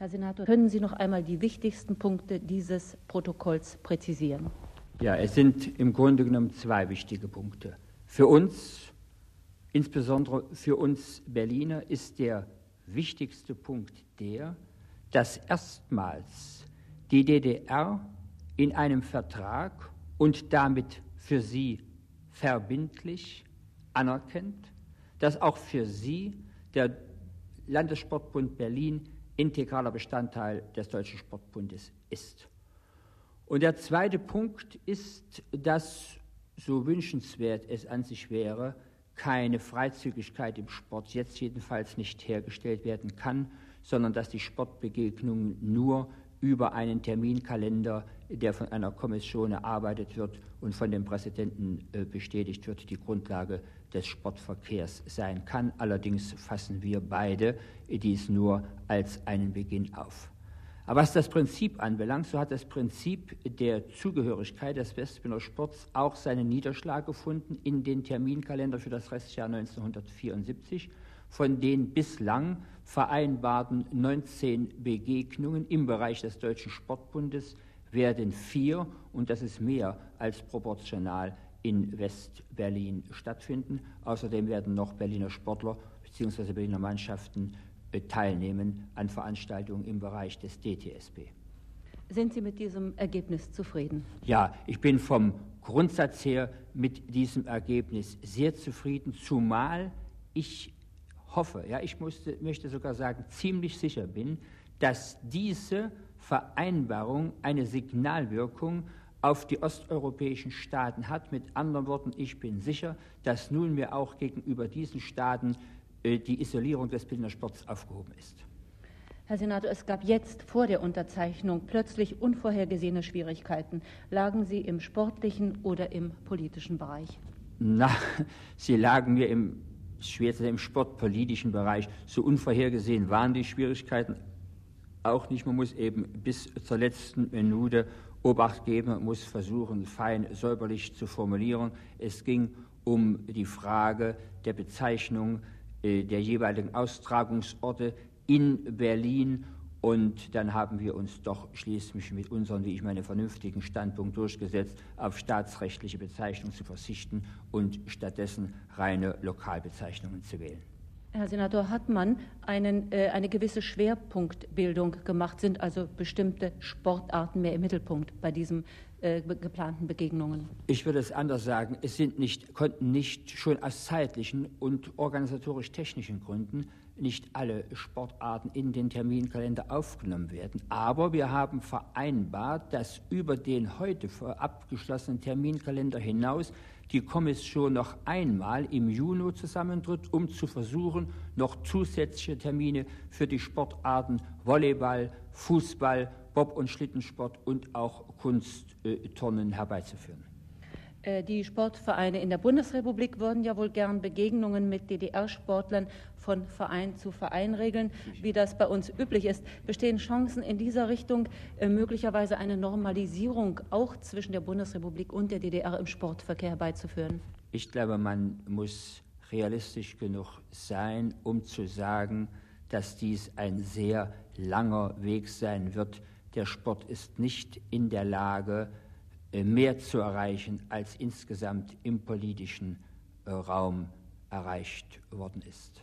Herr Senator, können Sie noch einmal die wichtigsten Punkte dieses Protokolls präzisieren? Ja, es sind im Grunde genommen zwei wichtige Punkte. Für uns, insbesondere für uns Berliner, ist der wichtigste Punkt der, dass erstmals die DDR in einem Vertrag und damit für sie verbindlich anerkennt, dass auch für sie der Landessportbund Berlin integraler Bestandteil des Deutschen Sportbundes ist. Und der zweite Punkt ist, dass, so wünschenswert es an sich wäre, keine Freizügigkeit im Sport jetzt jedenfalls nicht hergestellt werden kann, sondern dass die Sportbegegnungen nur über einen Terminkalender, der von einer Kommission erarbeitet wird und von dem Präsidenten äh, bestätigt wird, die Grundlage des Sportverkehrs sein kann. Allerdings fassen wir beide dies nur als einen Beginn auf. Aber was das Prinzip anbelangt, so hat das Prinzip der Zugehörigkeit des Westbühner Sports auch seinen Niederschlag gefunden in den Terminkalender für das Restjahr 1974, von den bislang vereinbarten 19 Begegnungen im Bereich des Deutschen Sportbundes werden vier, und das ist mehr als proportional, in West-Berlin stattfinden. Außerdem werden noch Berliner Sportler bzw. Berliner Mannschaften äh, teilnehmen an Veranstaltungen im Bereich des DTSB. Sind Sie mit diesem Ergebnis zufrieden? Ja, ich bin vom Grundsatz her mit diesem Ergebnis sehr zufrieden, zumal ich hoffe, ja, ich musste, möchte sogar sagen, ziemlich sicher bin, dass diese Vereinbarung eine Signalwirkung auf die osteuropäischen Staaten hat. Mit anderen Worten, ich bin sicher, dass nunmehr auch gegenüber diesen Staaten äh, die Isolierung des Berliner Sports aufgehoben ist. Herr Senator, es gab jetzt vor der Unterzeichnung plötzlich unvorhergesehene Schwierigkeiten. Lagen sie im sportlichen oder im politischen Bereich? Na, sie lagen mir im, schwer im sportpolitischen Bereich. So unvorhergesehen waren die Schwierigkeiten auch nicht. Man muss eben bis zur letzten Minute Obacht geben, man muss versuchen, fein säuberlich zu formulieren. Es ging um die Frage der Bezeichnung äh, der jeweiligen Austragungsorte in Berlin. Und dann haben wir uns doch schließlich mit unserem, wie ich meine, vernünftigen Standpunkt durchgesetzt, auf staatsrechtliche Bezeichnungen zu verzichten und stattdessen reine Lokalbezeichnungen zu wählen. Herr Senator, hat man einen, äh, eine gewisse Schwerpunktbildung gemacht? Sind also bestimmte Sportarten mehr im Mittelpunkt bei diesen äh, geplanten Begegnungen? Ich würde es anders sagen. Es sind nicht, konnten nicht schon aus zeitlichen und organisatorisch-technischen Gründen nicht alle Sportarten in den Terminkalender aufgenommen werden. Aber wir haben vereinbart, dass über den heute abgeschlossenen Terminkalender hinaus die Kommission noch einmal im Juni zusammentritt, um zu versuchen, noch zusätzliche Termine für die Sportarten Volleyball, Fußball, Bob- und Schlittensport und auch Kunstturnen herbeizuführen. Äh, die Sportvereine in der Bundesrepublik würden ja wohl gern Begegnungen mit DDR-Sportlern von Verein zu Verein regeln, wie das bei uns üblich ist. Bestehen Chancen in dieser Richtung, äh, möglicherweise eine Normalisierung auch zwischen der Bundesrepublik und der DDR im Sportverkehr herbeizuführen? Ich glaube, man muss realistisch genug sein, um zu sagen, dass dies ein sehr langer Weg sein wird. Der Sport ist nicht in der Lage, äh, mehr zu erreichen, als insgesamt im politischen äh, Raum erreicht worden ist.